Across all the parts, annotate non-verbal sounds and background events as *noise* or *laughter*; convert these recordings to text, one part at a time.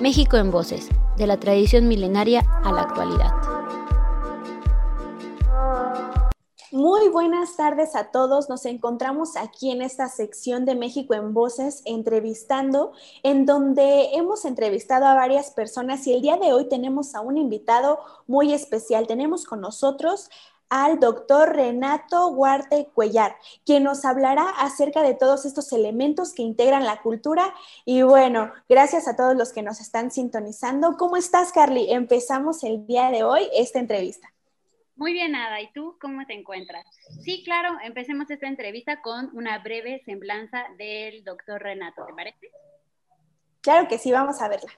México en Voces, de la tradición milenaria a la actualidad. Muy buenas tardes a todos. Nos encontramos aquí en esta sección de México en Voces, entrevistando, en donde hemos entrevistado a varias personas y el día de hoy tenemos a un invitado muy especial. Tenemos con nosotros al doctor Renato Huarte Cuellar, quien nos hablará acerca de todos estos elementos que integran la cultura. Y bueno, gracias a todos los que nos están sintonizando. ¿Cómo estás, Carly? Empezamos el día de hoy esta entrevista. Muy bien, Ada. ¿Y tú cómo te encuentras? Sí, claro, empecemos esta entrevista con una breve semblanza del doctor Renato, ¿te parece? Claro que sí, vamos a verla.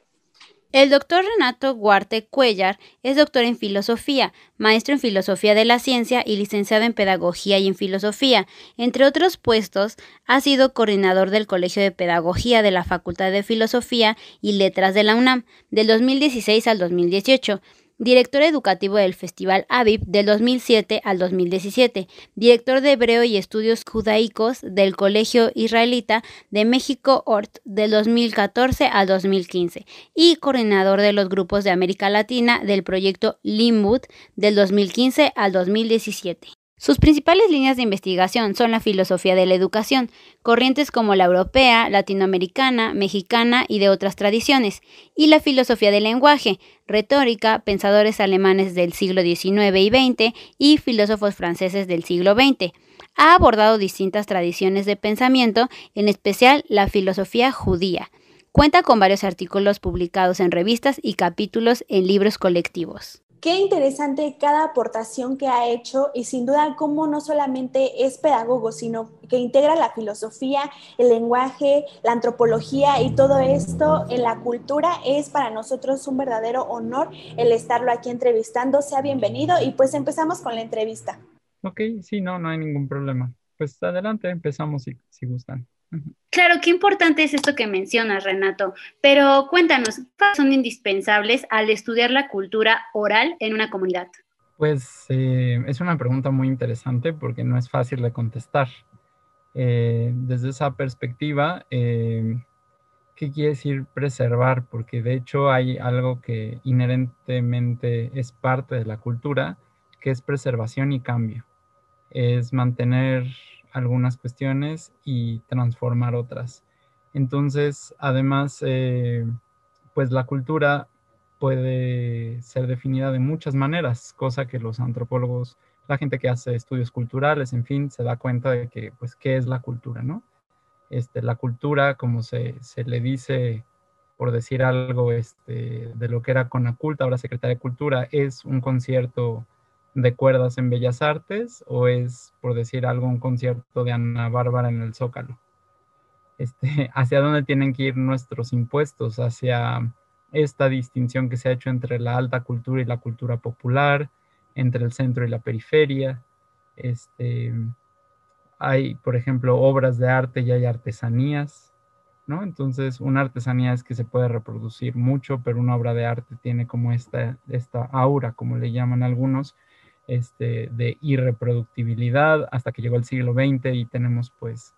El doctor Renato Guarte Cuellar es doctor en filosofía, maestro en filosofía de la ciencia y licenciado en pedagogía y en filosofía. Entre otros puestos, ha sido coordinador del Colegio de Pedagogía de la Facultad de Filosofía y Letras de la UNAM del 2016 al 2018 director educativo del Festival Aviv del 2007 al 2017, director de Hebreo y Estudios Judaicos del Colegio Israelita de México ORT del 2014 al 2015 y coordinador de los grupos de América Latina del proyecto Limud del 2015 al 2017. Sus principales líneas de investigación son la filosofía de la educación, corrientes como la europea, latinoamericana, mexicana y de otras tradiciones, y la filosofía del lenguaje, retórica, pensadores alemanes del siglo XIX y XX y filósofos franceses del siglo XX. Ha abordado distintas tradiciones de pensamiento, en especial la filosofía judía. Cuenta con varios artículos publicados en revistas y capítulos en libros colectivos. Qué interesante cada aportación que ha hecho y sin duda cómo no solamente es pedagogo, sino que integra la filosofía, el lenguaje, la antropología y todo esto en la cultura. Es para nosotros un verdadero honor el estarlo aquí entrevistando. Sea bienvenido y pues empezamos con la entrevista. Ok, sí, no, no hay ningún problema. Pues adelante, empezamos si, si gustan. Claro, qué importante es esto que mencionas, Renato, pero cuéntanos, ¿cuáles son indispensables al estudiar la cultura oral en una comunidad? Pues eh, es una pregunta muy interesante porque no es fácil de contestar. Eh, desde esa perspectiva, eh, ¿qué quiere decir preservar? Porque de hecho hay algo que inherentemente es parte de la cultura, que es preservación y cambio. Es mantener algunas cuestiones y transformar otras. Entonces, además, eh, pues la cultura puede ser definida de muchas maneras, cosa que los antropólogos, la gente que hace estudios culturales, en fin, se da cuenta de que, pues, ¿qué es la cultura, no? Este, la cultura, como se, se le dice, por decir algo, este, de lo que era Conaculta, ahora Secretaría de Cultura, es un concierto de cuerdas en Bellas Artes o es, por decir algo, un concierto de Ana Bárbara en el Zócalo? Este, *laughs* ¿Hacia dónde tienen que ir nuestros impuestos? ¿Hacia esta distinción que se ha hecho entre la alta cultura y la cultura popular, entre el centro y la periferia? Este, hay, por ejemplo, obras de arte y hay artesanías, ¿no? Entonces, una artesanía es que se puede reproducir mucho, pero una obra de arte tiene como esta, esta aura, como le llaman algunos, este, de irreproductibilidad hasta que llegó el siglo XX y tenemos pues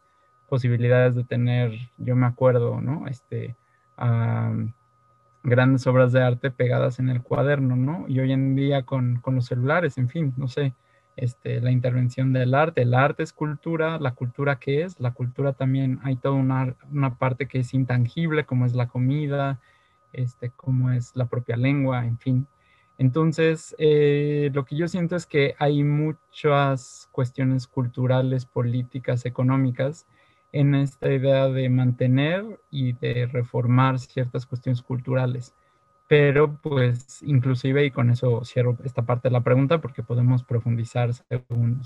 posibilidades de tener, yo me acuerdo, ¿no? Este, grandes obras de arte pegadas en el cuaderno, ¿no? Y hoy en día con, los celulares, en fin, no sé, este, la intervención del arte. El arte es cultura, la cultura qué es, la cultura también hay toda una, una, parte que es intangible, como es la comida, este, como es la propia lengua, en fin. Entonces, eh, lo que yo siento es que hay muchas cuestiones culturales, políticas, económicas en esta idea de mantener y de reformar ciertas cuestiones culturales. Pero pues inclusive, y con eso cierro esta parte de la pregunta porque podemos profundizar según,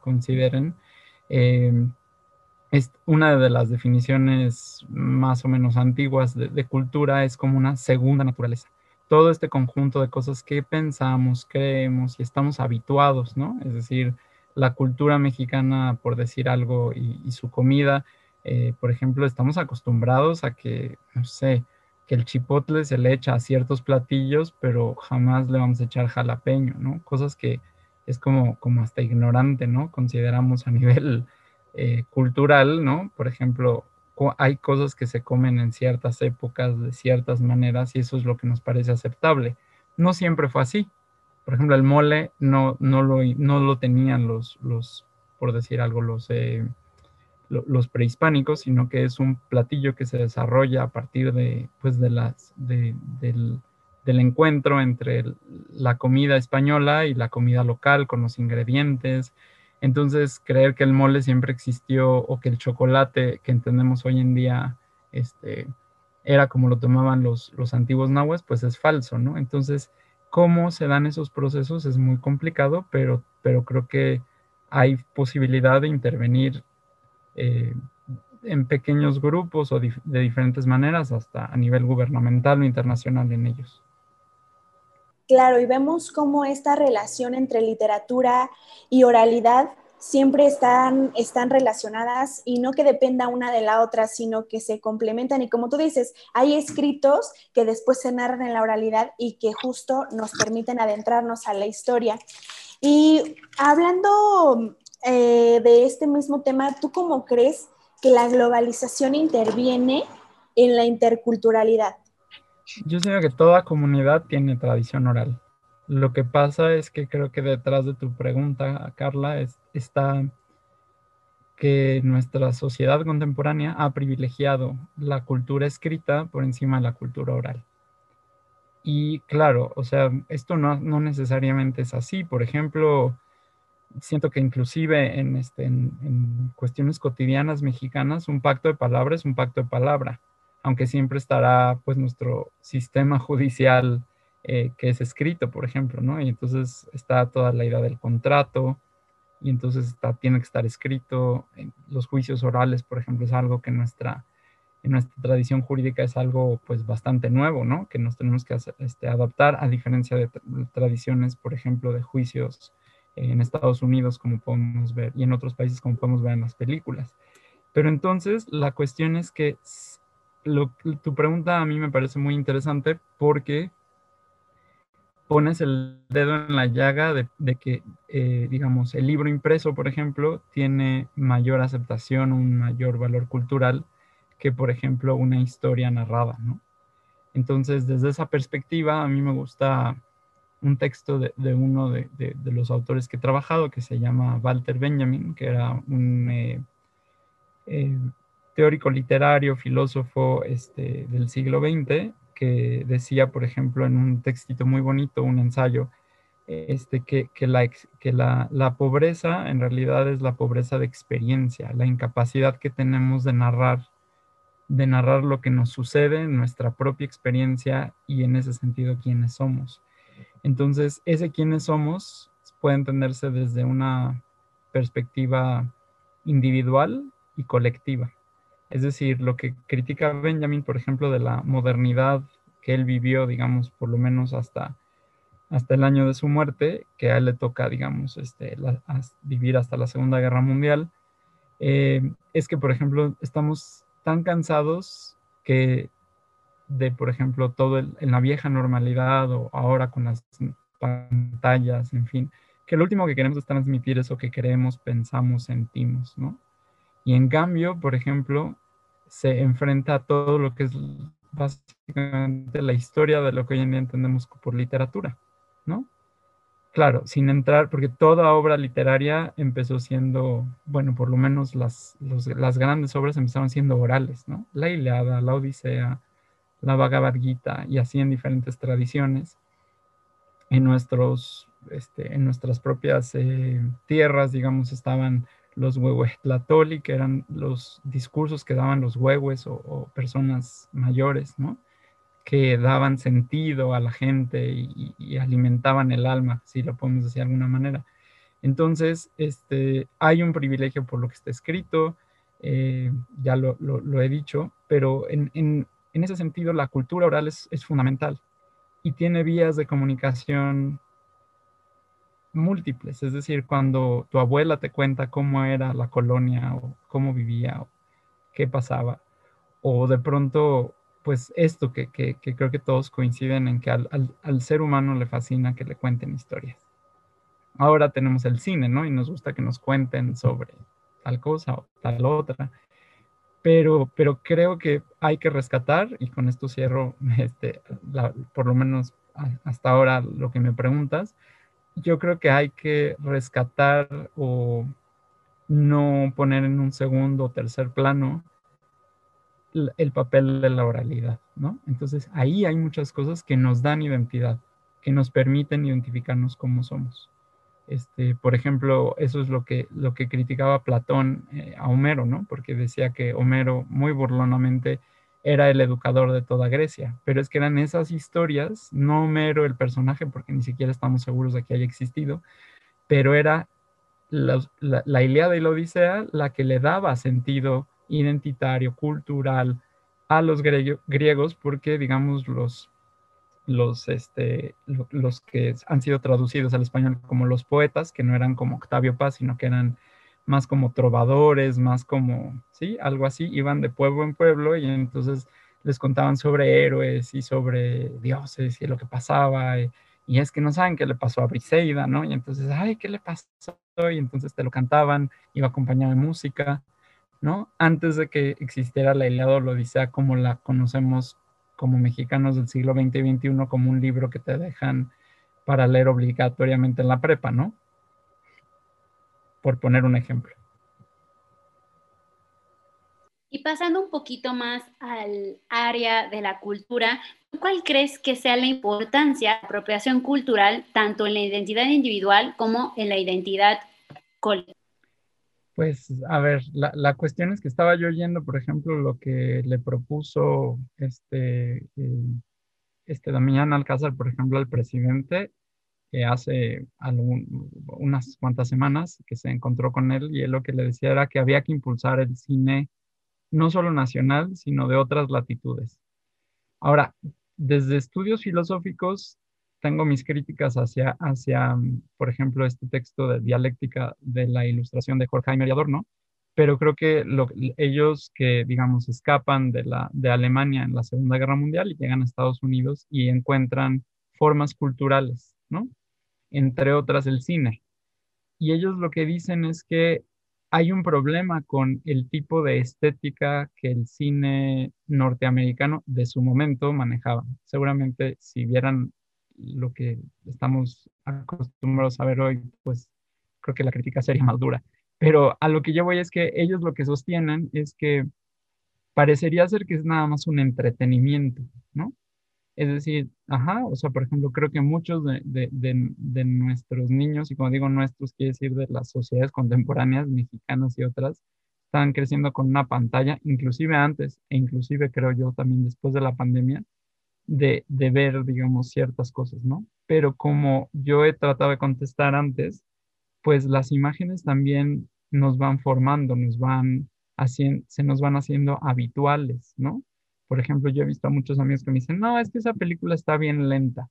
consideren, eh, es una de las definiciones más o menos antiguas de cultura es como una segunda naturaleza todo este conjunto de cosas que pensamos, creemos y estamos habituados, ¿no? Es decir, la cultura mexicana, por decir algo, y, su comida, eh, por ejemplo, estamos acostumbrados a que, no sé, que el chipotle se le echa a ciertos platillos, pero jamás le vamos a echar jalapeño, ¿no? Cosas que es como, como hasta ignorante, ¿no? Consideramos a *laughs* nivel eh, cultural, ¿no? Por ejemplo, hay cosas que se comen en ciertas épocas de ciertas maneras y eso es lo que nos parece aceptable. No siempre fue así. Por ejemplo, el mole no, no, lo, no lo tenían los, los, por decir algo, los, eh, los prehispánicos, sino que es un platillo que se desarrolla a partir de, pues de las, del, del encuentro entre la comida española y la comida local con los ingredientes, entonces, creer que el mole siempre existió o que el chocolate que entendemos hoy en día este, era como lo tomaban los, antiguos nahuas, pues es falso, ¿no? Entonces, cómo se dan esos procesos es muy complicado, pero, pero creo que hay posibilidad de intervenir eh, en pequeños grupos o de diferentes maneras, hasta a nivel gubernamental o internacional en ellos. Claro, y vemos cómo esta relación entre literatura y oralidad siempre están, están relacionadas y no que dependa una de la otra, sino que se complementan. Y como tú dices, hay escritos que después se narran en la oralidad y que justo nos permiten adentrarnos a la historia. Y hablando eh, de este mismo tema, ¿tú cómo crees que la globalización interviene en la interculturalidad? Yo sé que toda comunidad tiene tradición oral. Lo que pasa es que creo que detrás de tu pregunta, Carla, está que nuestra sociedad contemporánea ha privilegiado la cultura escrita por encima de la cultura oral. Y claro, o sea, esto no, necesariamente es así. Por ejemplo, siento que inclusive en, este, en cuestiones cotidianas mexicanas, un pacto de palabra es un pacto de palabra aunque siempre estará pues nuestro sistema judicial eh, que es escrito, por ejemplo, ¿no? Y entonces está toda la idea del contrato, y entonces está, tiene que estar escrito. Los juicios orales, por ejemplo, es algo que nuestra, en nuestra tradición jurídica es algo pues bastante nuevo, ¿no? Que nos tenemos que hacer, este, adaptar a diferencia de, tradiciones, por ejemplo, de juicios en Estados Unidos, como podemos ver, y en otros países, como podemos ver en las películas. Pero entonces la cuestión es que tu pregunta a mí me parece muy interesante porque pones el dedo en la llaga de, que, eh, digamos, el libro impreso, por ejemplo, tiene mayor aceptación, un mayor valor cultural que, por ejemplo, una historia narrada, ¿no? Entonces, desde esa perspectiva, a mí me gusta un texto de, uno de, los autores que he trabajado, que se llama Walter Benjamin, que era un eh, eh, teórico literario, filósofo este, del siglo XX, que decía, por ejemplo, en un textito muy bonito, un ensayo, este, que, la, que la, la, pobreza en realidad es la pobreza de experiencia, la incapacidad que tenemos de narrar, de narrar lo que nos sucede en nuestra propia experiencia y en ese sentido quiénes somos. Entonces, ese quiénes somos puede entenderse desde una perspectiva individual y colectiva. Es decir, lo que critica Benjamin, por ejemplo, de la modernidad que él vivió, digamos, por lo menos hasta, hasta el año de su muerte, que a él le toca, digamos, este, vivir hasta la Segunda Guerra Mundial, eh, es que, por ejemplo, estamos tan cansados que de, por ejemplo, todo en la vieja normalidad o ahora con las pantallas, en fin, que lo último que queremos es transmitir eso que queremos, pensamos, sentimos, ¿no? Y en cambio, por ejemplo, se enfrenta a todo lo que es básicamente la historia de lo que hoy en día entendemos por literatura, ¿no? Claro, sin entrar, porque toda obra literaria empezó siendo, bueno, por lo menos las, las grandes obras empezaron siendo orales, ¿no? La Iliada, la Odisea, la Bhagavad Gita, y así en diferentes tradiciones. En, nuestros, este, en nuestras propias eh, tierras, digamos, estaban los huehuetlatoli, que eran los discursos que daban los huehues o, personas mayores, ¿no? Que daban sentido a la gente y, alimentaban el alma, si lo podemos decir de alguna manera. Entonces, este, hay un privilegio por lo que está escrito, eh, ya lo, he dicho, pero en, ese sentido la cultura oral es fundamental y tiene vías de comunicación múltiples, es decir, cuando tu abuela te cuenta cómo era la colonia o cómo vivía o qué pasaba, o de pronto, pues esto que, creo que todos coinciden en que al, ser humano le fascina que le cuenten historias. Ahora tenemos el cine, ¿no? Y nos gusta que nos cuenten sobre tal cosa o tal otra. pero, pero creo que hay que rescatar, y con esto cierro, *laughs* este, por lo menos hasta ahora lo que me preguntas, yo creo que hay que rescatar o no poner en un segundo o tercer plano el papel de la oralidad, ¿no? Entonces ahí hay muchas cosas que nos dan identidad, que nos permiten identificarnos como somos. Este, por ejemplo, eso es lo que, lo que criticaba Platón eh, a Homero, ¿no? Porque decía que Homero muy burlonamente era el educador de toda Grecia, pero es que eran esas historias, no Homero el personaje, porque ni siquiera estamos seguros de que haya existido, pero era la, la, Ilíada y la Odisea la que le daba sentido identitario, cultural a los griegos, porque digamos los los, este, los que han sido traducidos al español como los poetas, que no eran como Octavio Paz, sino que eran más como trovadores, más como, sí, algo así, iban de pueblo en pueblo y entonces les contaban sobre héroes y sobre dioses y lo que pasaba. Y, es que no saben qué le pasó a Briseida, ¿no? Y entonces, ay, ¿qué le pasó? Y entonces te lo cantaban, iba acompañado de música, ¿no? Antes de que existiera la Ilíada o la como la conocemos como mexicanos del siglo XX y XXI como un libro que te dejan para leer obligatoriamente en la prepa, ¿no? Por poner un ejemplo. Y pasando un poquito más al área de la cultura, ¿cuál crees que sea la importancia de la apropiación cultural tanto en la identidad individual como en la identidad colectiva? Pues, a ver, la, cuestión es que estaba yo oyendo, por ejemplo, lo que le propuso este, eh, este Damián Alcázar, por ejemplo, al presidente, que hace unas cuantas semanas que se encontró con él y él lo que le decía era que había que impulsar el cine no solo nacional, sino de otras latitudes. Ahora, desde estudios filosóficos tengo mis críticas hacia, hacia, mm, por ejemplo, este texto de dialéctica de la ilustración de Jorge y Adorno, pero creo que ellos que, digamos, escapan de, la, de Alemania en la Segunda Guerra Mundial y llegan a Estados Unidos y encuentran formas culturales, Entre otras el cine. Y ellos lo que dicen es que hay un problema con el tipo de estética que el cine norteamericano de su momento manejaba. Seguramente si vieran lo que estamos acostumbrados a ver hoy, pues creo que la crítica sería más dura. Pero a lo que yo voy es que ellos lo que sostienen es que parecería ser que es nada más un entretenimiento, ¿no? Es decir, ajá, o sea, por ejemplo, creo que muchos de, de, de, nuestros niños, y como digo nuestros, quiere decir de las sociedades contemporáneas, mexicanas y otras, están creciendo con una pantalla, inclusive antes, e inclusive creo yo también después de la pandemia, de, ver, digamos, ciertas cosas, ¿no? Pero como yo he tratado de contestar antes, pues las imágenes también nos van formando, nos van haciendo, se nos van haciendo habituales, ¿no? Por ejemplo, yo he visto a muchos amigos que me dicen, no, es que esa película está bien lenta,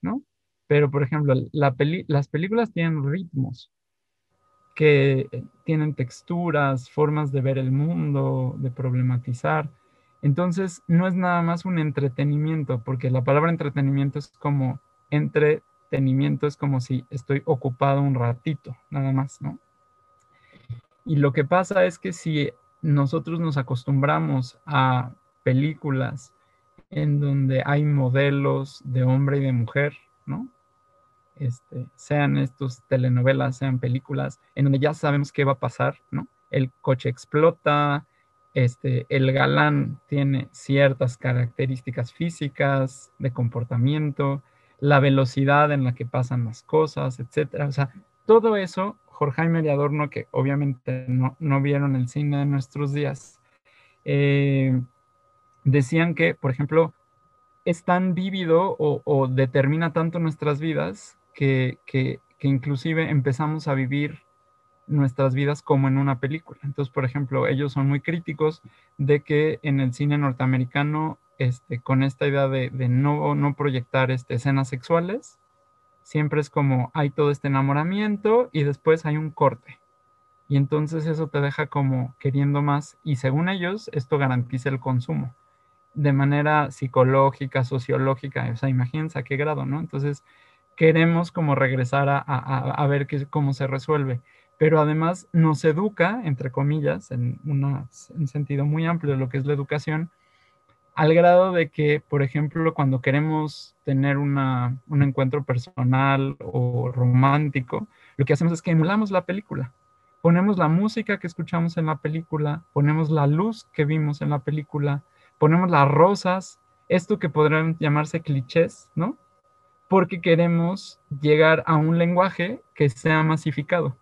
¿no? Pero, por ejemplo, la las películas tienen ritmos, que tienen texturas, formas de ver el mundo, de problematizar. Entonces, no es nada más un entretenimiento, porque la palabra entretenimiento es como entretenimiento, es como si estoy ocupado un ratito, nada más, ¿no? Y lo que pasa es que si nosotros nos acostumbramos a películas en donde hay modelos de hombre y de mujer, ¿no? Este, sean estos telenovelas, sean películas, en donde ya sabemos qué va a pasar, ¿no? El coche explota, este, el galán tiene ciertas características físicas, de comportamiento, la velocidad en la que pasan las cosas, etcétera. O sea, todo eso, Jorge y Adorno, que obviamente no, vieron el cine de nuestros días, eh, decían que, por ejemplo, es tan vívido o, determina tanto nuestras vidas que, que inclusive empezamos a vivir nuestras vidas como en una película. Entonces, por ejemplo, ellos son muy críticos de que en el cine norteamericano, este, con esta idea de, no, no proyectar este, escenas sexuales, siempre es como hay todo este enamoramiento y después hay un corte. Y entonces eso te deja como queriendo más y según ellos esto garantiza el consumo de manera psicológica, sociológica, o sea, imagínense a qué grado, ¿no? Entonces queremos como regresar a, a, a ver qué, cómo se resuelve pero además nos educa, entre comillas, en un sentido muy amplio de lo que es la educación, al grado de que, por ejemplo, cuando queremos tener un encuentro personal o romántico, lo que hacemos es que emulamos la película. Ponemos la música que escuchamos en la película, ponemos la luz que vimos en la película, ponemos las rosas, esto que podrían llamarse clichés, ¿no? Porque queremos llegar a un lenguaje que sea masificado.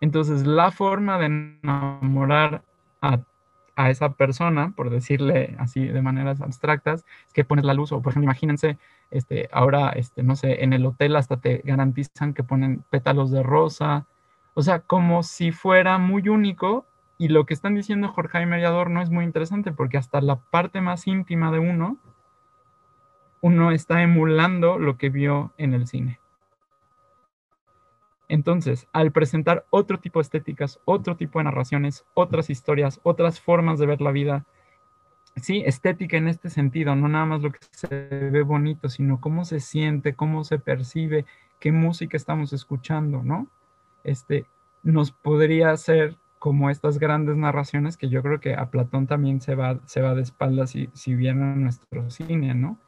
Entonces, la forma de enamorar a a esa persona, por decirle así de maneras abstractas, es que pones la luz, o por ejemplo, imagínense, este, ahora, este, no sé, en el hotel hasta te garantizan que ponen pétalos de rosa, o sea, como si fuera muy único, y lo que están diciendo Jorge y Mediador no es muy interesante, porque hasta la parte más íntima de uno, uno está emulando lo que vio en el cine. Entonces, al presentar otro tipo de estéticas, otro tipo de narraciones, otras historias, otras formas de ver la vida, sí, estética en este sentido, no nada más lo que se ve bonito, sino cómo se siente, cómo se percibe, qué música estamos escuchando, ¿no? Este, nos podría hacer como estas grandes narraciones que yo creo que a Platón también se va, se va de espaldas si, si viene a nuestro cine, ¿no?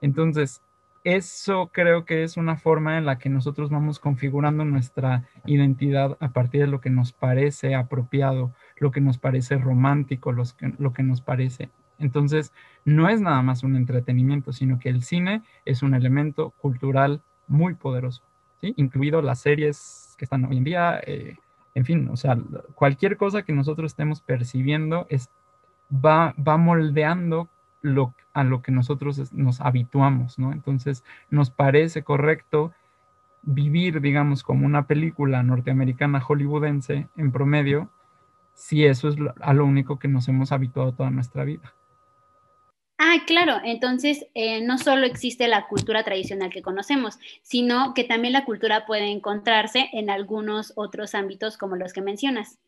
Entonces, eso creo que es una forma en la que nosotros vamos configurando nuestra identidad a partir de lo que nos parece apropiado, lo que nos parece romántico, lo que nos parece. Entonces, no es nada más un entretenimiento, sino que el cine es un elemento cultural muy poderoso, ¿sí? incluido las series que están hoy en día, eh, en fin, o sea, cualquier cosa que nosotros estemos percibiendo es, va, va moldeando a lo que nosotros nos habituamos, ¿no? Entonces, nos parece correcto vivir, digamos, como una película norteamericana hollywoodense en promedio, si eso es a lo único que nos hemos habituado toda nuestra vida. Ah, claro, entonces eh, no solo existe la cultura tradicional que conocemos, sino que también la cultura puede encontrarse en algunos otros ámbitos como los que mencionas.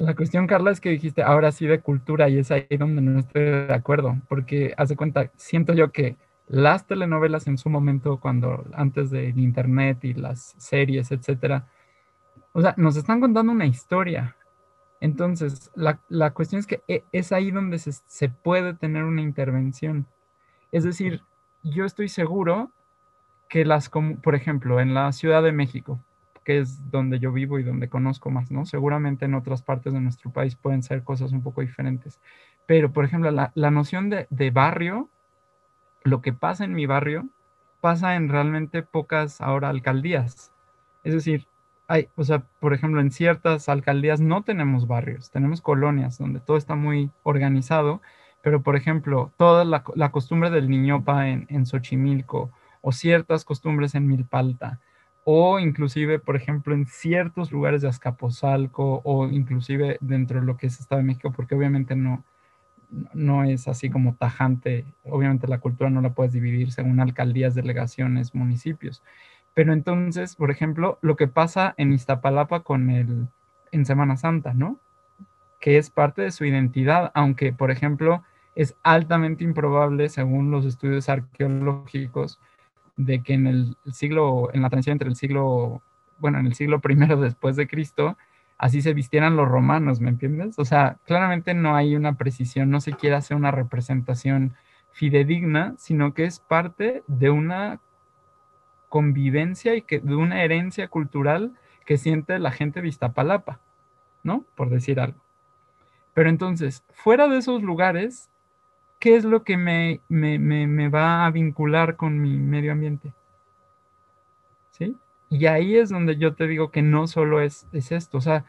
La cuestión, Carla, es que dijiste ahora sí de cultura y es ahí donde no estoy de acuerdo, porque hace cuenta, siento yo que las telenovelas en su momento, cuando antes del internet y las series, etcétera, o sea, nos están contando una historia. Entonces, la, la cuestión es que e, es ahí donde se, se puede tener una intervención. Es decir, yo estoy seguro que las, por ejemplo, en la Ciudad de México, que es donde yo vivo y donde conozco más, ¿no? Seguramente en otras partes de nuestro país pueden ser cosas un poco diferentes. Pero, por ejemplo, la, noción de, barrio, lo que pasa en mi barrio, pasa en realmente pocas ahora alcaldías. Es decir, hay, o sea, por ejemplo, en ciertas alcaldías no tenemos barrios, tenemos colonias donde todo está muy organizado, pero por ejemplo, toda la, costumbre del niñopa en, en Xochimilco o ciertas costumbres en Milpalta o inclusive, por ejemplo, en ciertos lugares de Azcapotzalco o inclusive dentro de lo que es Estado de México, porque obviamente no, no es así como tajante, obviamente la cultura no la puedes dividir según alcaldías, delegaciones, municipios. Pero entonces, por ejemplo, lo que pasa en Iztapalapa con el, en Semana Santa, ¿no? Que es parte de su identidad, aunque, por ejemplo, es altamente improbable, según los estudios arqueológicos, de que en el siglo, en la transición entre el siglo, bueno, en el siglo primero *laughs* después de Cristo, así se vistieran los romanos, ¿me entiendes? O sea, claramente no hay una precisión, no se quiere hacer una representación fidedigna, sino que es parte de una convivencia y que, de una herencia cultural que siente la gente de Iztapalapa, ¿no? Por decir algo. Pero entonces, fuera de esos lugares, ¿qué es lo que me, va a vincular con mi medio ambiente? ¿Sí? Y ahí es donde yo te digo que no solo es, es esto, o sea,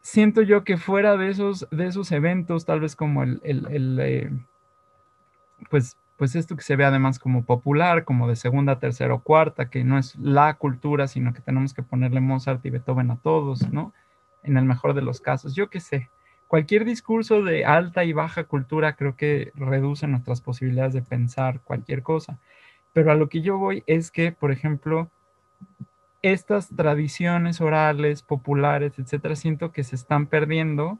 siento yo que fuera de esos, de esos eventos, tal vez como el, eh, pues, pues esto que se ve además como popular, como de segunda, tercera o cuarta, que no es la cultura, sino que tenemos que ponerle Mozart y Beethoven a todos, ¿no? En el mejor de los casos, yo qué sé cualquier discurso de alta y baja cultura creo que reduce nuestras posibilidades de pensar cualquier cosa. Pero a lo que yo voy es que, por ejemplo, estas tradiciones orales, populares, etcétera, siento que se están perdiendo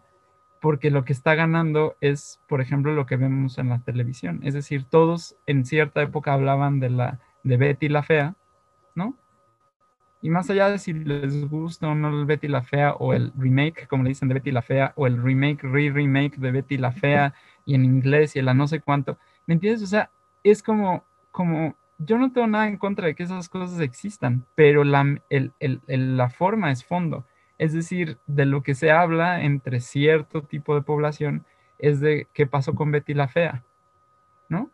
porque lo que está ganando es, por ejemplo, lo que vemos en la televisión. Es decir, todos en cierta época hablaban de la de Betty la fea, ¿no? Y más allá de si les gusta o no el Betty la Fea o el remake, como le dicen de Betty la Fea, o el remake, re-remake de Betty la Fea, y en inglés y en la no sé cuánto, ¿me entiendes? O sea, es como, como, yo no tengo nada en contra de que esas cosas existan, pero la, la forma es fondo. Es decir, de lo que se habla entre cierto tipo de población es de qué pasó con Betty la Fea, ¿no?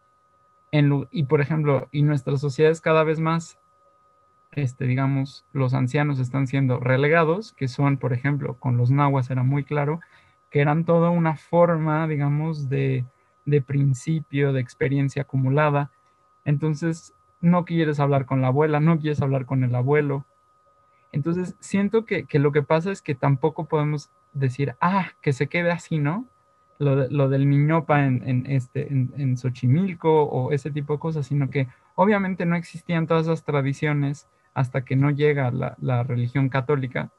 En, y por ejemplo, y nuestras sociedades cada vez más este, digamos, los ancianos están siendo relegados, que son, por ejemplo, con los nahuas era muy claro, que eran toda una forma, digamos, de, de principio, de experiencia acumulada. Entonces, no quieres hablar con la abuela, no quieres hablar con el abuelo. Entonces, siento que, que lo que pasa es que tampoco podemos decir, ah, que se quede así, ¿no? Lo, lo del niñopa en, en, este, en, en Xochimilco o ese tipo de cosas, sino que obviamente no existían todas esas tradiciones hasta que no llega la, religión católica,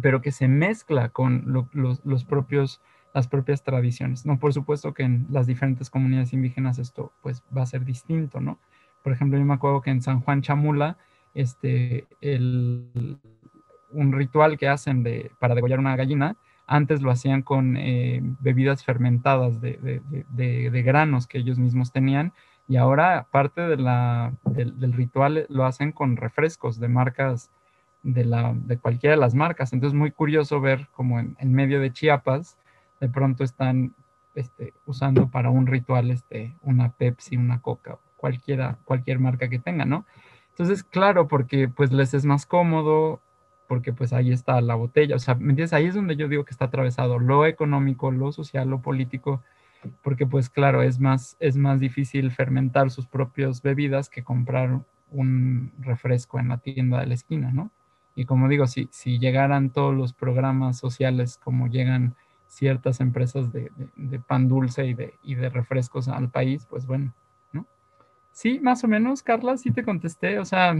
pero que se mezcla con los, propios, las propias tradiciones. No, por supuesto que en las diferentes comunidades indígenas esto pues va a ser distinto, ¿no? Por ejemplo, yo me acuerdo que en San Juan Chamula, este, un ritual que hacen de, para degollar una gallina, antes lo hacían con eh, bebidas fermentadas de, de, granos que ellos mismos tenían y ahora parte de del, ritual lo hacen con refrescos de marcas, de, la, de cualquiera de las marcas. Entonces es muy curioso ver como en, medio de Chiapas de pronto están este, usando para un ritual este, una Pepsi, una Coca, cualquiera, cualquier marca que tenga, ¿no? Entonces, claro, porque pues les es más cómodo, porque pues ahí está la botella, o sea, ¿me entiendes? Ahí es donde yo digo que está atravesado lo económico, lo social, lo político, porque pues claro, es más, es más difícil fermentar sus propias bebidas que comprar un refresco en la tienda de la esquina, ¿no? Y como digo, si, si llegaran todos los programas sociales como llegan ciertas empresas de, pan dulce y de, y de refrescos al país, pues bueno, ¿no? Sí, más o menos, Carla, sí te contesté, o sea,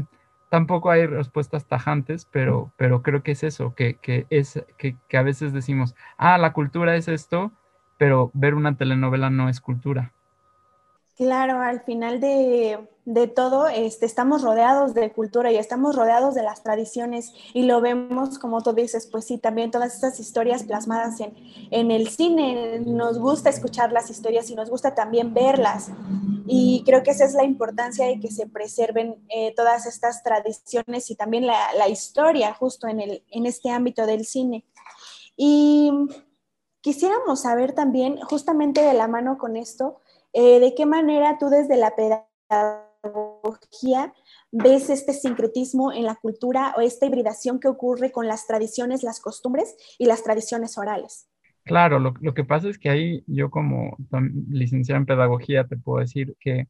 tampoco hay respuestas tajantes, pero, pero creo que es eso, que, que es, que, que a veces decimos, ah, la cultura es esto, pero ver una telenovela no es cultura. Claro, al final de, todo este, estamos rodeados de cultura y estamos rodeados de las tradiciones y lo vemos, como tú dices, pues sí, también todas estas historias plasmadas en, en el cine. Nos gusta escuchar las historias y nos gusta también verlas. Y creo que esa es la importancia de que se preserven eh, todas estas tradiciones y también la, la historia justo en, el, en este ámbito del cine. Y Quisiéramos saber también, justamente de la mano con esto, eh, de qué manera tú desde la pedagogía ves este sincretismo en la cultura o esta hibridación que ocurre con las tradiciones, las costumbres y las tradiciones orales. Claro, lo, que pasa es que ahí yo como licenciado en pedagogía te puedo decir que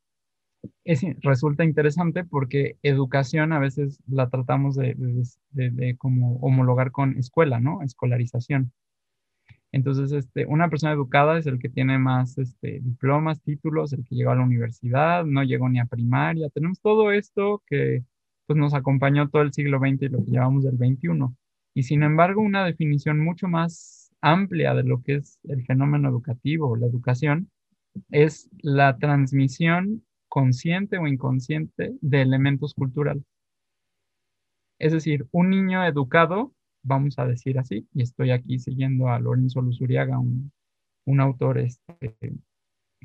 es, resulta interesante porque educación a veces la tratamos de, de como homologar con escuela, ¿no? Escolarización. Entonces, este, una persona educada es el que tiene más este, diplomas, títulos, el que llegó a la universidad, no llegó ni a primaria. Tenemos todo esto que pues, nos acompañó todo el siglo XX y lo que llevamos del XXI. Y sin embargo, una definición mucho más amplia de lo que es el fenómeno educativo, la educación, es la transmisión consciente o inconsciente de elementos culturales. Es decir, un niño educado vamos a decir así, y estoy aquí siguiendo a Lorenzo Luzuriaga, un, un autor este,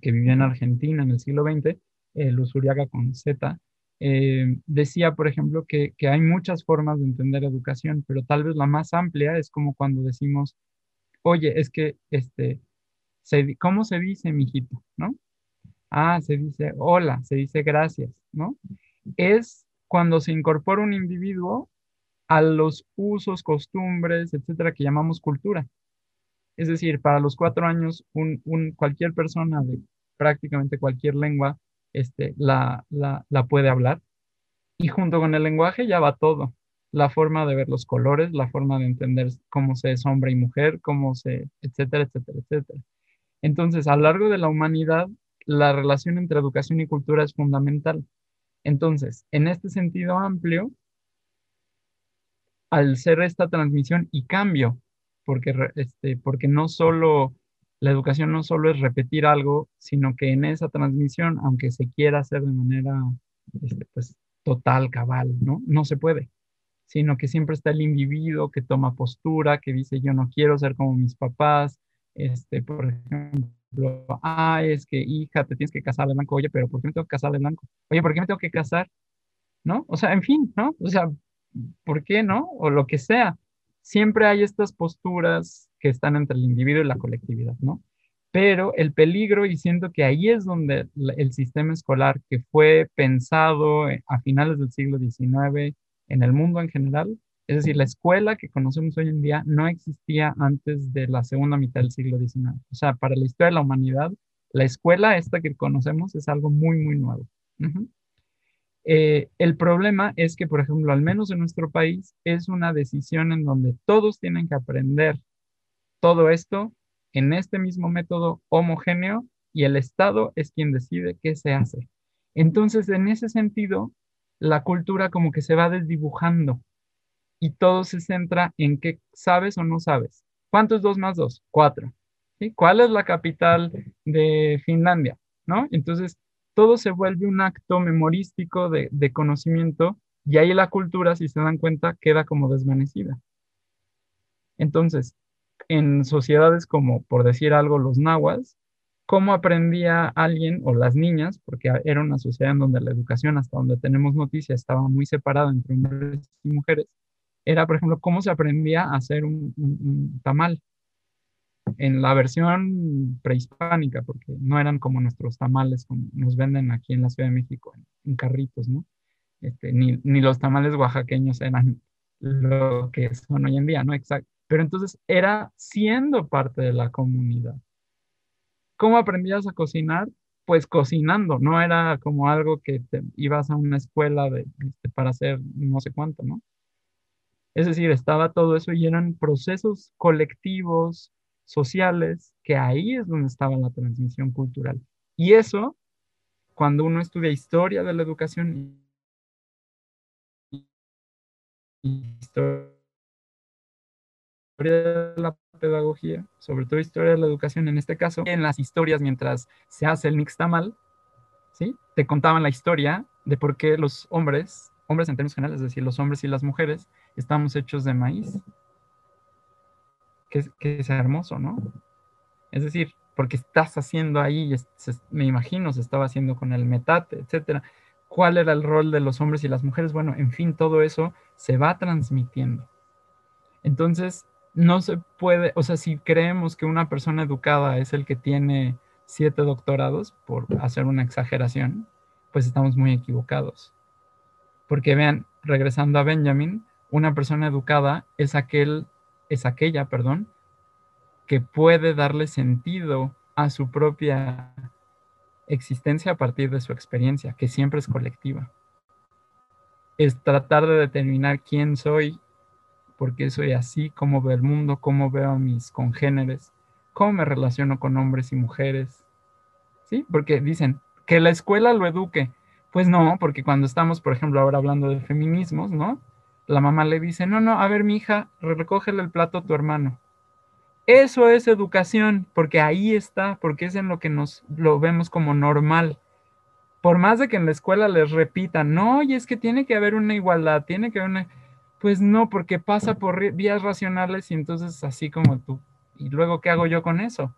que vivió en Argentina en el siglo XX, eh, Luzuriaga con Z, eh, decía, por ejemplo, que, que, hay muchas formas de entender educación, pero tal vez la más amplia es como cuando decimos, oye, es que, este, ¿cómo se dice, mijito? ¿No? Ah, se dice hola, se dice gracias, ¿no? Es cuando se incorpora un individuo a los usos, costumbres, etcétera, que llamamos cultura. Es decir, para los cuatro años, un, cualquier persona de prácticamente cualquier lengua este, la, la, la puede hablar. Y junto con el lenguaje ya va todo. La forma de ver los colores, la forma de entender cómo se es hombre y mujer, cómo se, etcétera, etcétera, etcétera. Entonces, a lo largo de la humanidad, la relación entre educación y cultura es fundamental. Entonces, en este sentido amplio, al ser esta transmisión y cambio, porque, este, porque no solo, la educación no solo es repetir algo, sino que en esa transmisión, aunque se quiera hacer de manera este, pues, total, cabal, ¿no? No se puede. sino que siempre está el individuo que toma postura, que dice yo no quiero ser como mis papás, este, por ejemplo, ah, es que hija, te tienes que casar de blanco, oye, pero ¿por qué me tengo que casar de blanco? Oye, ¿por qué me tengo que casar? ¿No? O sea, en fin, ¿no? O sea, ¿por qué no? O lo que sea. Siempre hay estas posturas que están entre el individuo y la colectividad, ¿no? Pero el peligro, y siento que ahí es donde el sistema escolar que fue pensado a finales del siglo XIX en el mundo en general, es decir, la escuela que conocemos hoy en día no existía antes de la segunda mitad del siglo XIX. O sea, para la historia de la humanidad, la escuela esta que conocemos es algo muy, muy nuevo. Eh, el problema es que, por ejemplo, al menos en nuestro país, es una decisión en donde todos tienen que aprender todo esto en este mismo método homogéneo y el Estado es quien decide qué se hace. Entonces, en ese sentido, la cultura como que se va desdibujando y todo se centra en qué sabes o no sabes. ¿Cuánto es 2 más 2? 4. ¿Cuál es la capital de Finlandia? ¿No? Entonces, todo se vuelve un acto memorístico de, conocimiento y ahí la cultura, si se dan cuenta, queda como desvanecida. Entonces, en sociedades como, por decir algo, los nahuas, cómo aprendía alguien o las niñas, porque era una sociedad en donde la educación, hasta donde tenemos noticias, estaba muy separada entre hombres y mujeres, era, por ejemplo, cómo se aprendía a hacer un, tamal en la versión prehispánica, porque no eran como nuestros tamales, como nos venden aquí en la Ciudad de México, en, carritos, ¿no? Este, ni, ni, los tamales oaxaqueños eran lo que son hoy en día, ¿no? Exacto. Pero entonces era siendo parte de la comunidad. ¿Cómo aprendías a cocinar? Pues cocinando, no era como algo que te ibas a una escuela de, este, para hacer no sé cuánto, ¿no? Es decir, estaba todo eso y eran procesos colectivos, sociales, que ahí es donde estaba la transmisión cultural. Y eso, cuando uno estudia historia de la educación, historia de la pedagogía, sobre todo historia de la educación en este caso, en las historias mientras se hace el nixtamal, ¿sí? Te contaban la historia de por qué los hombres, hombres en términos generales, es decir, los hombres y las mujeres, estamos hechos de maíz. Que, que es hermoso, ¿no? Es decir, porque estás haciendo ahí, me imagino, se estaba haciendo con el metate, etcétera. ¿Cuál era el rol de los hombres y las mujeres? Bueno, en fin, todo eso se va transmitiendo. Entonces, no se puede, o sea, si creemos que una persona educada es el que tiene siete doctorados, por hacer una exageración, pues estamos muy equivocados. Porque vean, regresando a Benjamin, una persona educada es aquel, es aquella, perdón, que puede darle sentido a su propia existencia a partir de su experiencia, que siempre es colectiva. Es tratar de determinar quién soy porque soy así, cómo veo el mundo, cómo veo a mis congéneres, cómo me relaciono con hombres y mujeres. ¿Sí? Porque dicen que la escuela lo eduque. Pues no, porque cuando estamos, por ejemplo, ahora hablando de feminismos, ¿no? La mamá le dice, no, no, a ver, mi hija, recógele el plato a tu hermano. Eso es educación, porque ahí está, porque es en lo que nos lo vemos como normal. Por más de que en la escuela les repitan, no, y es que tiene que haber una igualdad, tiene que haber una pues no, porque pasa por vías racionales y entonces así como tú, ¿y luego qué hago yo con eso?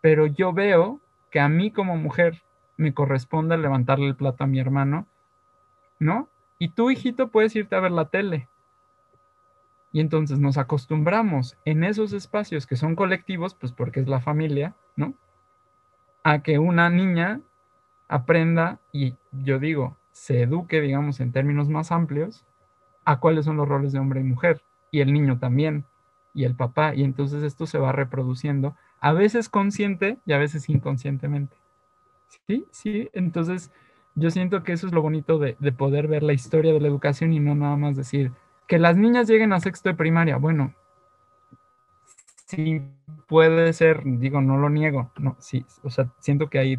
Pero yo veo que a mí como mujer me corresponde levantarle el plato a mi hermano, ¿no? Y tú, hijito, puedes irte a ver la tele. Y entonces nos acostumbramos en esos espacios que son colectivos, pues porque es la familia, ¿no? A que una niña aprenda y yo digo, se eduque, digamos, en términos más amplios, a cuáles son los roles de hombre y mujer, y el niño también, y el papá, y entonces esto se va reproduciendo, a veces consciente y a veces inconscientemente. Sí, sí, entonces yo siento que eso es lo bonito de, poder ver la historia de la educación y no nada más decir que las niñas lleguen a sexto de primaria. Bueno, sí puede ser, digo, no lo niego, no, sí, o sea, siento que hay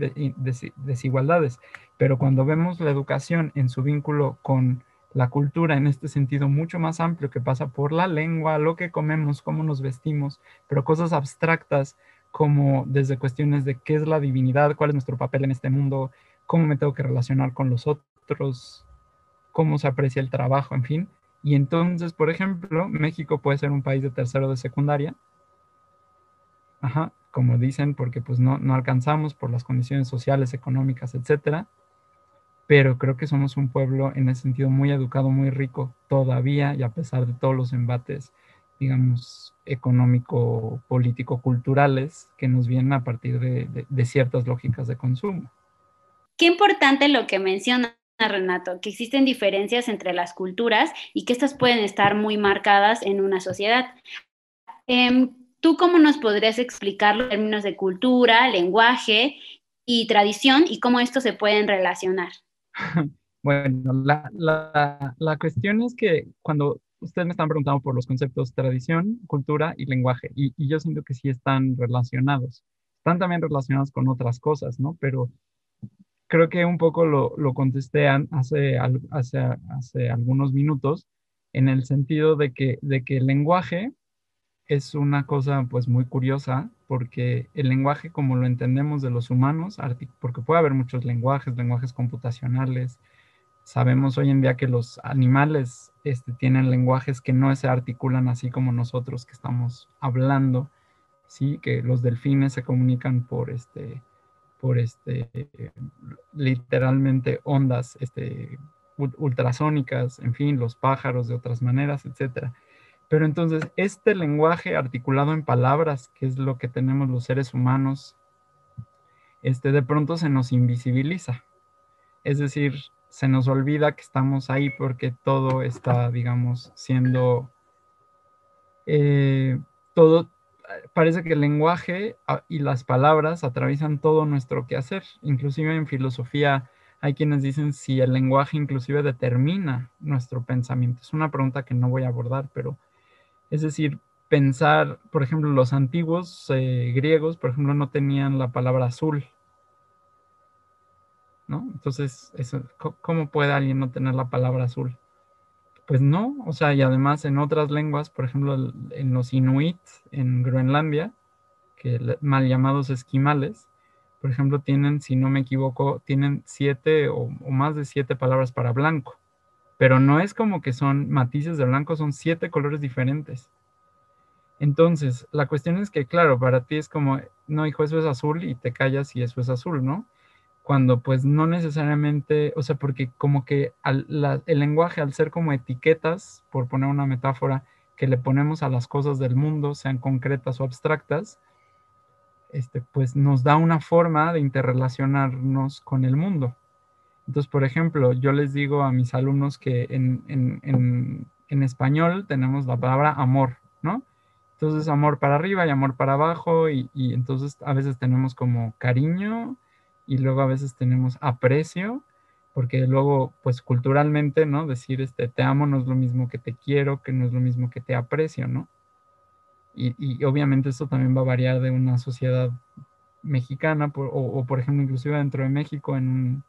desigualdades, pero cuando vemos la educación en su vínculo con la cultura en este sentido mucho más amplio que pasa por la lengua, lo que comemos, cómo nos vestimos, pero cosas abstractas como desde cuestiones de qué es la divinidad, cuál es nuestro papel en este mundo, cómo me tengo que relacionar con los otros, cómo se aprecia el trabajo, en fin. Y entonces, por ejemplo, México puede ser un país de tercero de secundaria. Ajá, como dicen, porque pues no, no alcanzamos por las condiciones sociales, económicas, etcétera. Pero creo que somos un pueblo en ese sentido muy educado, muy rico todavía, y a pesar de todos los embates, digamos, económico, político, culturales que nos vienen a partir de, de ciertas lógicas de consumo. Qué importante lo que menciona Renato, que existen diferencias entre las culturas y que estas pueden estar muy marcadas en una sociedad. Em, ¿Tú cómo nos podrías explicar los términos de cultura, lenguaje y tradición y cómo estos se pueden relacionar? *laughs* Bueno, la, cuestión es que cuando ustedes me están preguntando por los conceptos tradición, cultura y lenguaje, y, y, yo siento que sí están relacionados. Están también relacionados con otras cosas, ¿no? Pero creo que un poco lo, contesté hace, algunos minutos en el sentido de que, de que el lenguaje es una cosa pues muy curiosa porque el lenguaje como lo entendemos de los humanos, porque puede haber muchos lenguajes, lenguajes computacionales, sabemos hoy en día que los animales este, tienen lenguajes que no se articulan así como nosotros que estamos hablando, ¿sí? que los delfines se comunican por, este, por este, literalmente ondas este, ultrasónicas, en fin, los pájaros de otras maneras, etc. Pero entonces, este lenguaje articulado en palabras, que es lo que tenemos los seres humanos, este, de pronto se nos invisibiliza. Es decir, se nos olvida que estamos ahí porque todo está, digamos, siendo, eh, todo, parece que el lenguaje ah, y las palabras atraviesan todo nuestro quehacer. Inclusive en filosofía hay quienes dicen si el lenguaje inclusive determina nuestro pensamiento. Es una pregunta que no voy a abordar, pero es decir, pensar, por ejemplo, los antiguos eh, griegos, por ejemplo, no tenían la palabra azul. ¿No? Entonces, ¿cómo puede alguien no tener la palabra azul? Pues no, o sea, y además en otras lenguas, por ejemplo, en los inuit en Groenlandia, que mal llamados esquimales, por ejemplo, tienen, si no me equivoco, tienen siete o, más de siete palabras para blanco, pero no es como que son matices de blanco, son siete colores diferentes. Entonces, la cuestión es que, claro, para ti es como, no, hijo, eso es azul y te callas y eso es azul, ¿no? Cuando pues no necesariamente, o sea, porque como que el lenguaje al ser como etiquetas, por poner una metáfora, que le ponemos a las cosas del mundo, sean concretas o abstractas, este, pues nos da una forma de interrelacionarnos con el mundo. Entonces, por ejemplo, yo les digo a mis alumnos que en, en español tenemos la palabra amor, ¿no? Entonces, amor para arriba y amor para abajo, y, y entonces a veces tenemos como cariño, y luego a veces tenemos aprecio, porque luego, pues culturalmente, ¿no? Decir, este, te amo no es lo mismo que te quiero, que no es lo mismo que te aprecio, ¿no? Y, obviamente esto también va a variar de una sociedad mexicana, o, por ejemplo, inclusive dentro de México, en,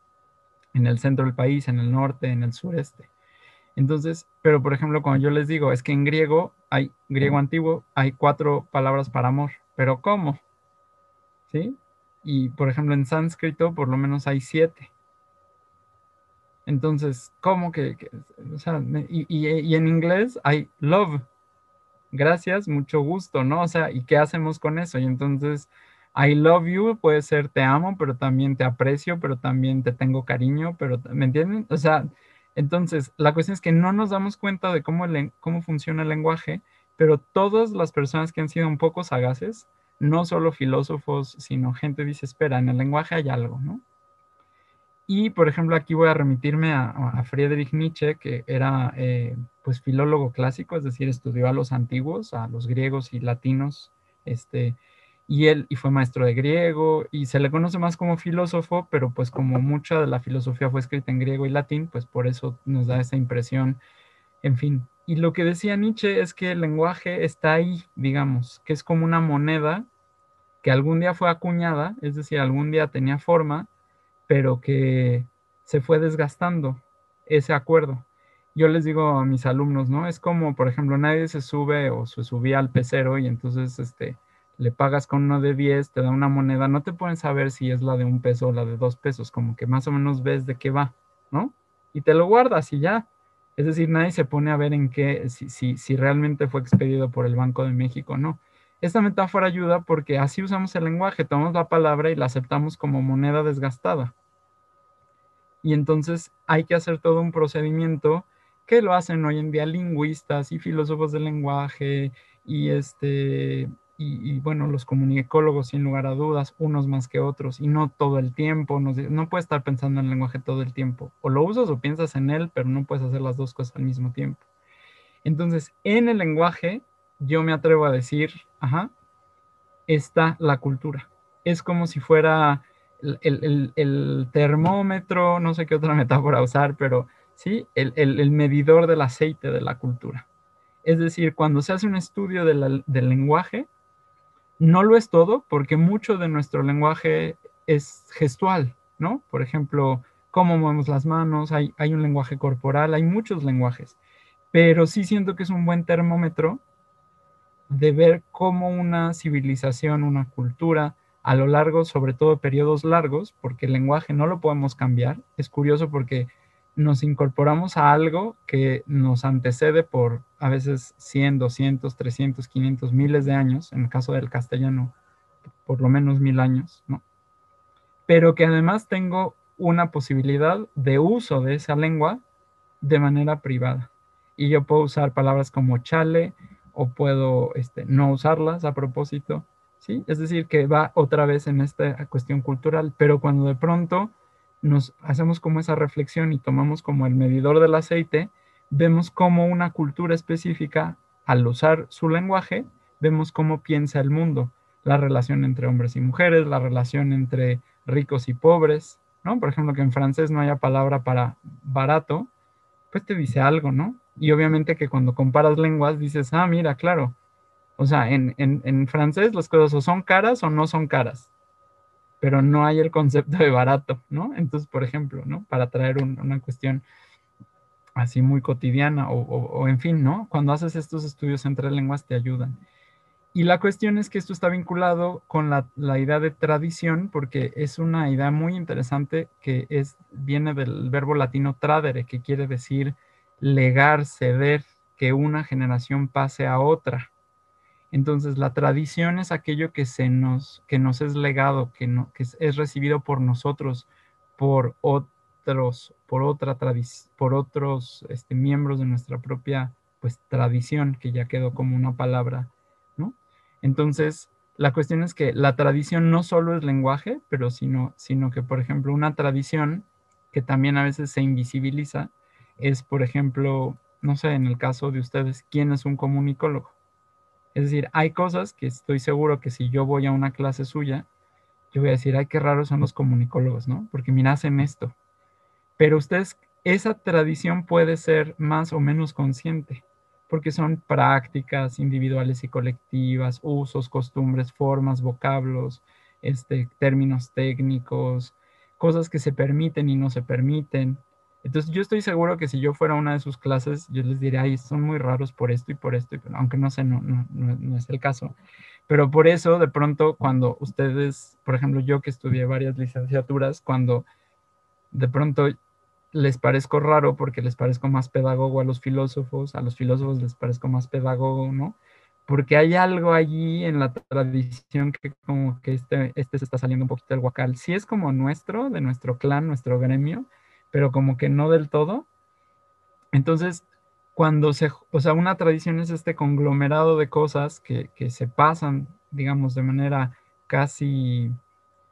en el centro del país, en el norte, en el sureste. Entonces, pero por ejemplo, cuando yo les digo, es que en griego, hay, griego antiguo, hay cuatro palabras para amor, pero ¿cómo? ¿Sí? Y por ejemplo en sánscrito por lo menos hay siete. Entonces, ¿cómo que? o sea, y, y, en inglés hay love. Gracias, mucho gusto, ¿no? O sea, ¿y qué hacemos con eso? Y entonces, I love you puede ser te amo, pero también te aprecio, pero también te tengo cariño, pero, ¿me entienden? O sea, entonces, la cuestión es que no nos damos cuenta de cómo, cómo funciona el lenguaje, pero todas las personas que han sido un poco sagaces no solo filósofos, sino gente dice, espera, en el lenguaje hay algo, ¿no? Y, por ejemplo, aquí voy a remitirme a, Friedrich Nietzsche, que era, eh, pues, filólogo clásico, es decir, estudió a los antiguos, a los griegos y latinos, este, y él, y fue maestro de griego, y se le conoce más como filósofo, pero pues como mucha de la filosofía fue escrita en griego y latín, pues por eso nos da esa impresión, en fin. Y lo que decía Nietzsche es que el lenguaje está ahí, digamos, que es como una moneda que algún día fue acuñada, es decir, algún día tenía forma, pero que se fue desgastando ese acuerdo. Yo les digo a mis alumnos, ¿no? Es como, por ejemplo, nadie se sube o se subía al pecero y entonces este, le pagas con uno de 10, te da una moneda, no te pueden saber si es la de un peso o la de dos pesos, como que más o menos ves de qué va, ¿no? Y te lo guardas y ya. Es decir, nadie se pone a ver en qué, si, si, realmente fue expedido por el Banco de México o no. Esta metáfora ayuda porque así usamos el lenguaje, tomamos la palabra y la aceptamos como moneda desgastada. Y entonces hay que hacer todo un procedimiento que lo hacen hoy en día lingüistas y filósofos del lenguaje y este y, bueno, los comunicólogos sin lugar a dudas, unos más que otros, y no todo el tiempo, no, no puedes estar pensando en el lenguaje todo el tiempo, o lo usas o piensas en él, pero no puedes hacer las dos cosas al mismo tiempo. Entonces, en el lenguaje, yo me atrevo a decir, ajá, está la cultura. Es como si fuera el, termómetro, no sé qué otra *laughs* metáfora usar, pero sí, el, medidor del aceite de la cultura. Es decir, cuando se hace un estudio del lenguaje, no lo es todo porque mucho de nuestro lenguaje es gestual, ¿no? Por ejemplo, cómo movemos las manos, hay, hay un lenguaje corporal, hay muchos lenguajes, pero sí siento que es un buen termómetro de ver cómo una civilización, una cultura, a lo largo, sobre todo periodos largos, porque el lenguaje no lo podemos cambiar. Es curioso porque nos incorporamos a algo que nos antecede por a veces 100, 200, 300, 500, miles de años, en el caso del castellano, por lo menos mil años, ¿no? Pero que además tengo una posibilidad de uso de esa lengua de manera privada. Y yo puedo usar palabras como chale o puedo este, no usarlas a propósito, ¿sí? Es decir, que va otra vez en esta cuestión cultural, pero cuando de pronto nos hacemos como esa reflexión y tomamos como el medidor del aceite, vemos cómo una cultura específica, al usar su lenguaje, vemos cómo piensa el mundo, la relación entre hombres y mujeres, la relación entre ricos y pobres, ¿no? Por ejemplo, que en francés no haya palabra para barato, pues te dice algo, ¿no? Y obviamente que cuando comparas lenguas dices, ah, mira, claro. O sea, en, en francés las cosas o son caras o no son caras pero no hay el concepto de barato, ¿no? Entonces, por ejemplo, ¿no? Para traer una cuestión así muy cotidiana o, en fin, ¿no? Cuando haces estos estudios entre lenguas te ayudan. Y la cuestión es que esto está vinculado con la, idea de tradición, porque es una idea muy interesante que es, viene del verbo latino tradere, que quiere decir legar, ceder, que una generación pase a otra. Entonces, la tradición es aquello que, se nos, que nos es legado, que, no, que es, recibido por nosotros, por otros, por otra por otros este, miembros de nuestra propia pues, tradición, que ya quedó como una palabra, ¿no? Entonces, la cuestión es que la tradición no solo es lenguaje, pero sino, sino que, por ejemplo, una tradición que también a veces se invisibiliza es, por ejemplo, no sé, en el caso de ustedes, ¿quién es un comunicólogo? Es decir, hay cosas que estoy seguro que si yo voy a una clase suya, yo voy a decir, ay, qué raros son los comunicólogos, ¿no? Porque mira, hacen esto. Pero ustedes, esa tradición puede ser más o menos consciente, porque son prácticas individuales y colectivas, usos, costumbres, formas, vocablos, este, términos técnicos, cosas que se permiten y no se permiten. Entonces yo estoy seguro que si yo fuera una de sus clases, yo les diría, ay, son muy raros por esto y por esto, aunque no sé, no, no, no, es el caso. Pero por eso, de pronto, cuando ustedes, por ejemplo, yo que estudié varias licenciaturas, cuando de pronto les parezco raro porque les parezco más pedagogo a los filósofos, a los filósofos les parezco más pedagogo, ¿no? Porque hay algo allí en la tradición que como que este, este se está saliendo un poquito del guacal. Si es como nuestro, de nuestro clan, nuestro gremio, pero como que no del todo. Entonces, cuando se, o sea, una tradición es este conglomerado de cosas que, se pasan, digamos, de manera casi,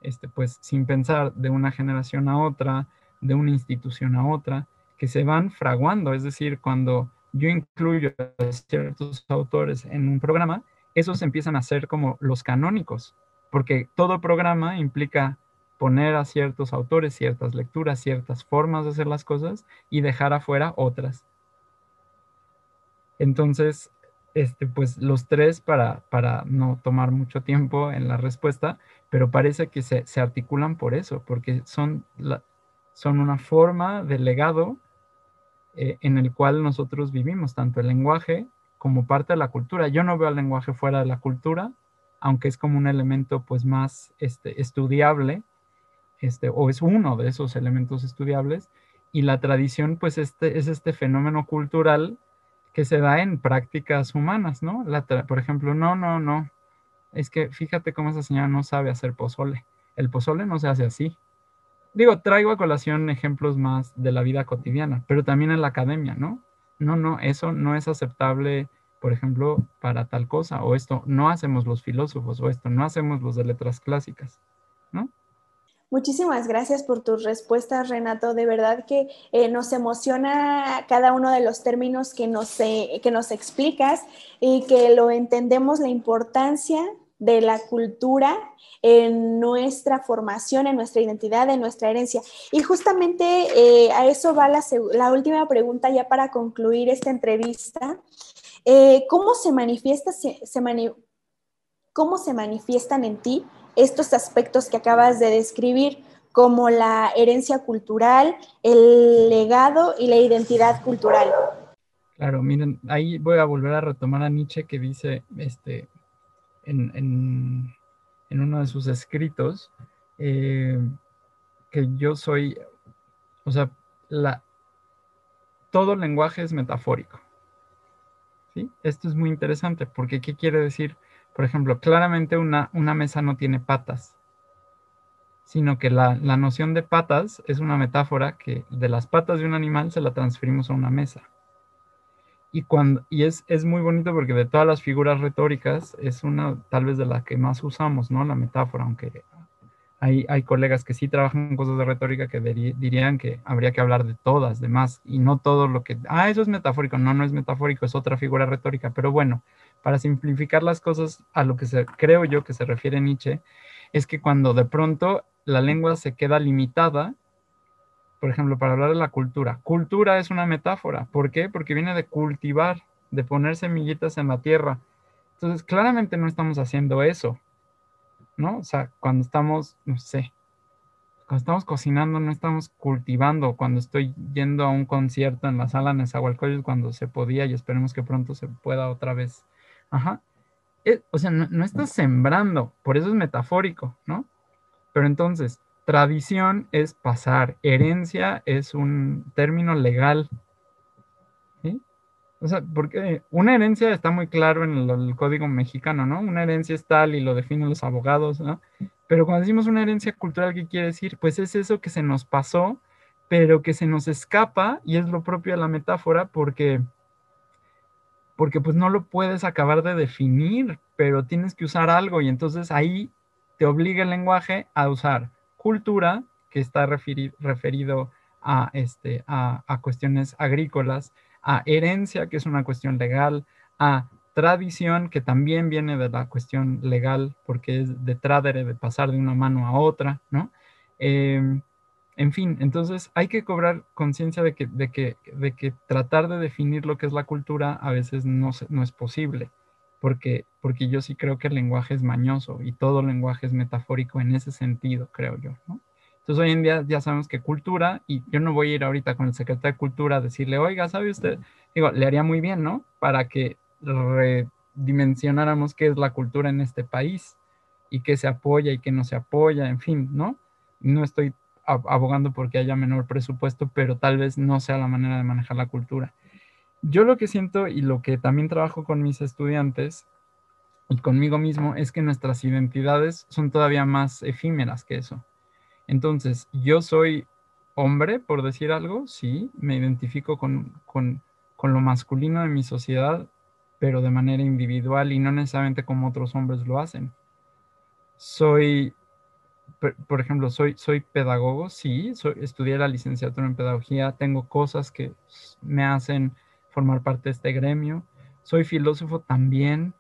este, pues, sin pensar de una generación a otra, de una institución a otra, que se van fraguando. Es decir, cuando yo incluyo a ciertos autores en un programa, esos empiezan a ser como los canónicos, porque todo programa implica poner a ciertos autores, ciertas lecturas, ciertas formas de hacer las cosas y dejar afuera otras. Entonces, este, pues los tres para, para no tomar mucho tiempo en la respuesta, pero parece que se, articulan por eso, porque son, son una forma de legado eh, en el cual nosotros vivimos, tanto el lenguaje como parte de la cultura. Yo no veo el lenguaje fuera de la cultura, aunque es como un elemento pues más este, estudiable, este, o es uno de esos elementos estudiables, y la tradición, pues este, es este fenómeno cultural que se da en prácticas humanas, ¿no? por ejemplo, no, no, no, es que fíjate cómo esa señora no sabe hacer pozole. El pozole no se hace así. Digo, traigo a colación ejemplos más de la vida cotidiana, pero también en la academia, ¿no? No, no, eso no es aceptable, por ejemplo, para tal cosa, o esto no hacemos los filósofos, o esto no hacemos los de letras clásicas. Muchísimas gracias por tus respuestas, Renato. De verdad que eh, nos emociona cada uno de los términos que nos, eh, que nos explicas y que lo entendemos la importancia de la cultura en nuestra formación, en nuestra identidad, en nuestra herencia. Y justamente eh, a eso va la, la, última pregunta ya para concluir esta entrevista. ¿Cómo se manifiesta, se, cómo se manifiestan en ti estos aspectos que acabas de describir, como la herencia cultural, el legado y la identidad cultural. Claro, miren, ahí voy a volver a retomar a Nietzsche que dice este, en, uno de sus escritos eh, que yo soy, o sea, la, todo lenguaje es metafórico. ¿sí? Esto es muy interesante porque ¿qué quiere decir? Por ejemplo, claramente una, una mesa no tiene patas, sino que la, noción de patas es una metáfora que de las patas de un animal se la transferimos a una mesa. Y, cuando, y es, es muy bonito porque de todas las figuras retóricas es una tal vez de la que más usamos, ¿no? La metáfora, aunque hay, hay colegas que sí trabajan cosas de retórica que dirían que habría que hablar de todas, de más, y no todo lo que, ah, eso es metafórico, no, no es metafórico, es otra figura retórica, pero bueno, para simplificar las cosas a lo que se, creo yo que se refiere Nietzsche, es que cuando de pronto la lengua se queda limitada, por ejemplo, para hablar de la cultura, cultura es una metáfora, ¿por qué? Porque viene de cultivar, de poner semillitas en la tierra. Entonces, claramente no estamos haciendo eso, ¿no? O sea, cuando estamos, no sé, cuando estamos cocinando, no estamos cultivando. Cuando estoy yendo a un concierto en la sala Nezahualcóyotl, cuando se podía y esperemos que pronto se pueda otra vez Ajá. Eh, o sea, no, estás sembrando, por eso es metafórico, ¿no? Pero entonces, tradición es pasar, herencia es un término legal. O sea, porque una herencia está muy claro en el, código mexicano, ¿no? Una herencia es tal y lo definen los abogados, ¿no? Pero cuando decimos una herencia cultural, ¿qué quiere decir? Pues es eso que se nos pasó, pero que se nos escapa y es lo propio de la metáfora porque porque pues no lo puedes acabar de definir, pero tienes que usar algo y entonces ahí te obliga el lenguaje a usar cultura, que está referido a, este, a, cuestiones agrícolas, a herencia, que es una cuestión legal, a tradición, que también viene de la cuestión legal, porque es de tradere, de pasar de una mano a otra, ¿no? Em, en fin, entonces hay que cobrar conciencia de que, de, que, de que tratar de definir lo que es la cultura a veces no, no es posible, porque, porque yo sí creo que el lenguaje es mañoso y todo lenguaje es metafórico en ese sentido, creo yo. Entonces hoy en día ya sabemos que cultura, y yo no voy a ir ahorita con el secretario de Cultura a decirle, oiga, ¿sabe usted? Digo, le haría muy bien, ¿no? Para que redimensionáramos qué es la cultura en este país y qué se apoya y qué no se apoya, en fin, ¿no? No estoy abogando porque haya menor presupuesto, pero tal vez no sea la manera de manejar la cultura. Yo lo que siento y lo que también trabajo con mis estudiantes y conmigo mismo es que nuestras identidades son todavía más efímeras que eso. Entonces, yo soy hombre, por decir algo, sí, me identifico con, con, con lo masculino de mi sociedad, pero de manera individual y no necesariamente como otros hombres lo hacen. Soy por, ejemplo, soy, soy pedagogo, sí, estudié la licenciatura en pedagogía, tengo cosas que me hacen formar parte de este gremio, soy filósofo también,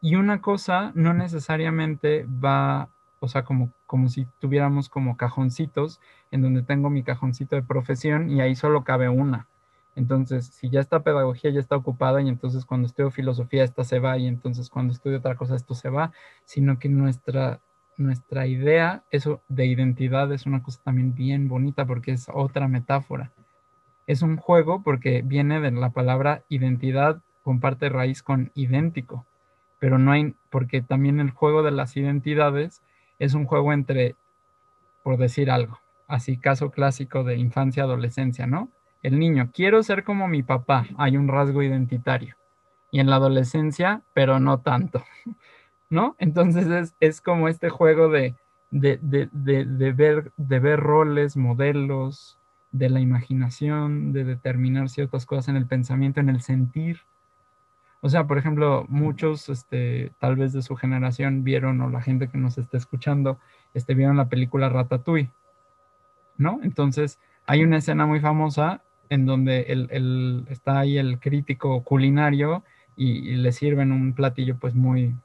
y una cosa no necesariamente va, o sea, como, como si tuviéramos como cajoncitos, en donde tengo mi cajoncito de profesión y ahí solo cabe una. Entonces, si ya está pedagogía, ya está ocupada y entonces cuando estudio filosofía, esta se va y entonces cuando estudio otra cosa, esto se va, sino que nuestra nuestra idea eso de identidad es una cosa también bien bonita porque es otra metáfora. Es un juego porque viene de la palabra identidad, comparte raíz con idéntico, pero no hay, porque también el juego de las identidades es un juego entre, por decir algo, así caso clásico de infancia, adolescencia, ¿no? El niño, quiero ser como mi papá, hay un rasgo identitario. Y en la adolescencia, pero no tanto, *laughs* ¿no? Entonces es, como este juego de, de, ver, de ver roles, modelos, de la imaginación, de determinar ciertas cosas en el pensamiento, en el sentir. O sea, por ejemplo, muchos, este, tal vez de su generación vieron, o la gente que nos está escuchando, este, vieron la película Ratatouille, ¿no? Entonces, hay una escena muy famosa en donde el, está ahí el crítico culinario y, le sirven un platillo pues muy,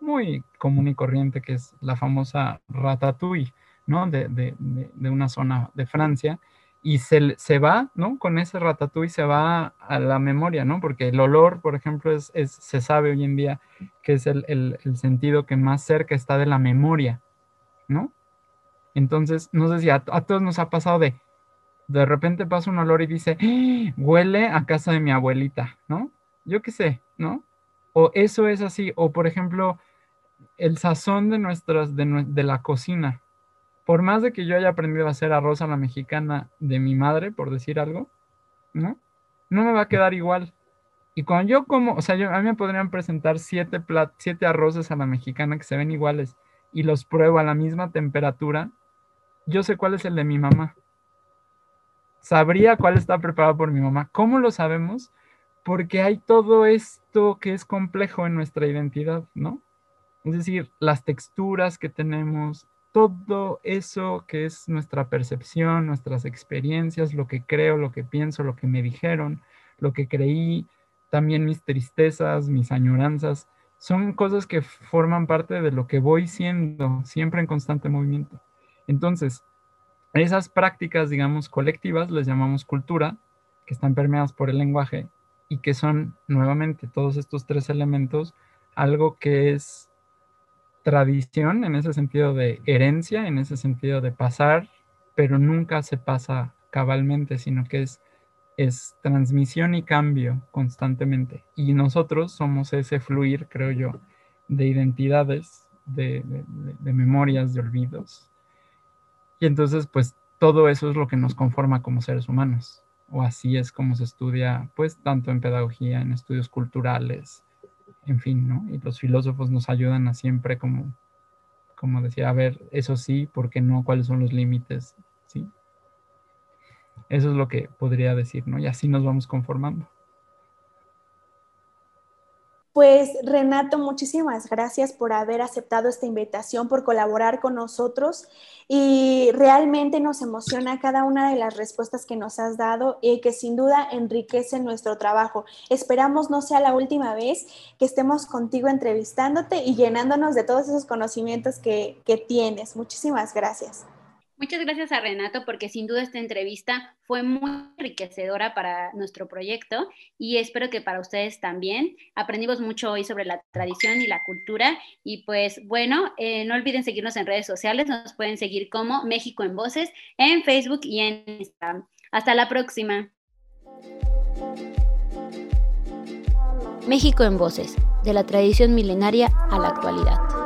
muy común y corriente, que es la famosa Ratatouille, ¿no? De, de, de una zona de Francia y se, se, va, ¿no? Con ese ratatouille se va a la memoria, ¿no? Porque el olor, por ejemplo, es, se sabe hoy en día que es el, sentido que más cerca está de la memoria, ¿no? Entonces, no sé si a, todos nos ha pasado de, de repente pasa un olor y dice, ¡Ah! huele a casa de mi abuelita, ¿no? Yo qué sé, ¿no? O eso es así, o por ejemplo, el sazón de nuestras, de, de la cocina, por más de que yo haya aprendido a hacer arroz a la mexicana de mi madre, por decir algo, ¿no? No me va a quedar igual. Y cuando yo como, o sea, a mí me podrían presentar siete, plat, siete arroces a la mexicana que se ven iguales y los pruebo a la misma temperatura, yo sé cuál es el de mi mamá. Sabría cuál está preparado por mi mamá. ¿Cómo lo sabemos? Porque hay todo esto que es complejo en nuestra identidad, ¿no? Es decir, las texturas que tenemos, todo eso que es nuestra percepción, nuestras experiencias, lo que creo, lo que pienso, lo que me dijeron, lo que creí, también mis tristezas, mis añoranzas, son cosas que forman parte de lo que voy siendo, siempre en constante movimiento. Entonces, esas prácticas, digamos, colectivas, les llamamos cultura, que están permeadas por el lenguaje y que son, nuevamente, todos estos tres elementos, algo que es tradición, en ese sentido de herencia, en ese sentido de pasar, pero nunca se pasa cabalmente, sino que es, es transmisión y cambio constantemente. Y nosotros somos ese fluir, creo yo, de identidades, de, de memorias, de olvidos. Y entonces, pues todo eso es lo que nos conforma como seres humanos. O así es como se estudia, pues, tanto en pedagogía, en estudios culturales, en fin, ¿no? Y los filósofos nos ayudan a siempre como, como decía, a ver, eso sí, ¿por qué no? ¿Cuáles son los límites? ¿Sí? Eso es lo que podría decir, ¿no? Y así nos vamos conformando. Pues Renato, muchísimas gracias por haber aceptado esta invitación, por colaborar con nosotros y realmente nos emociona cada una de las respuestas que nos has dado y que sin duda enriquecen nuestro trabajo. Esperamos no sea la última vez que estemos contigo entrevistándote y llenándonos de todos esos conocimientos que, que tienes. Muchísimas gracias. Muchas gracias a Renato porque sin duda esta entrevista fue muy enriquecedora para nuestro proyecto y espero que para ustedes también. Aprendimos mucho hoy sobre la tradición y la cultura y pues bueno, eh, no olviden seguirnos en redes sociales, nos pueden seguir como México en Voces en Facebook y en Instagram. Hasta la próxima. México en Voces, de la tradición milenaria a la actualidad.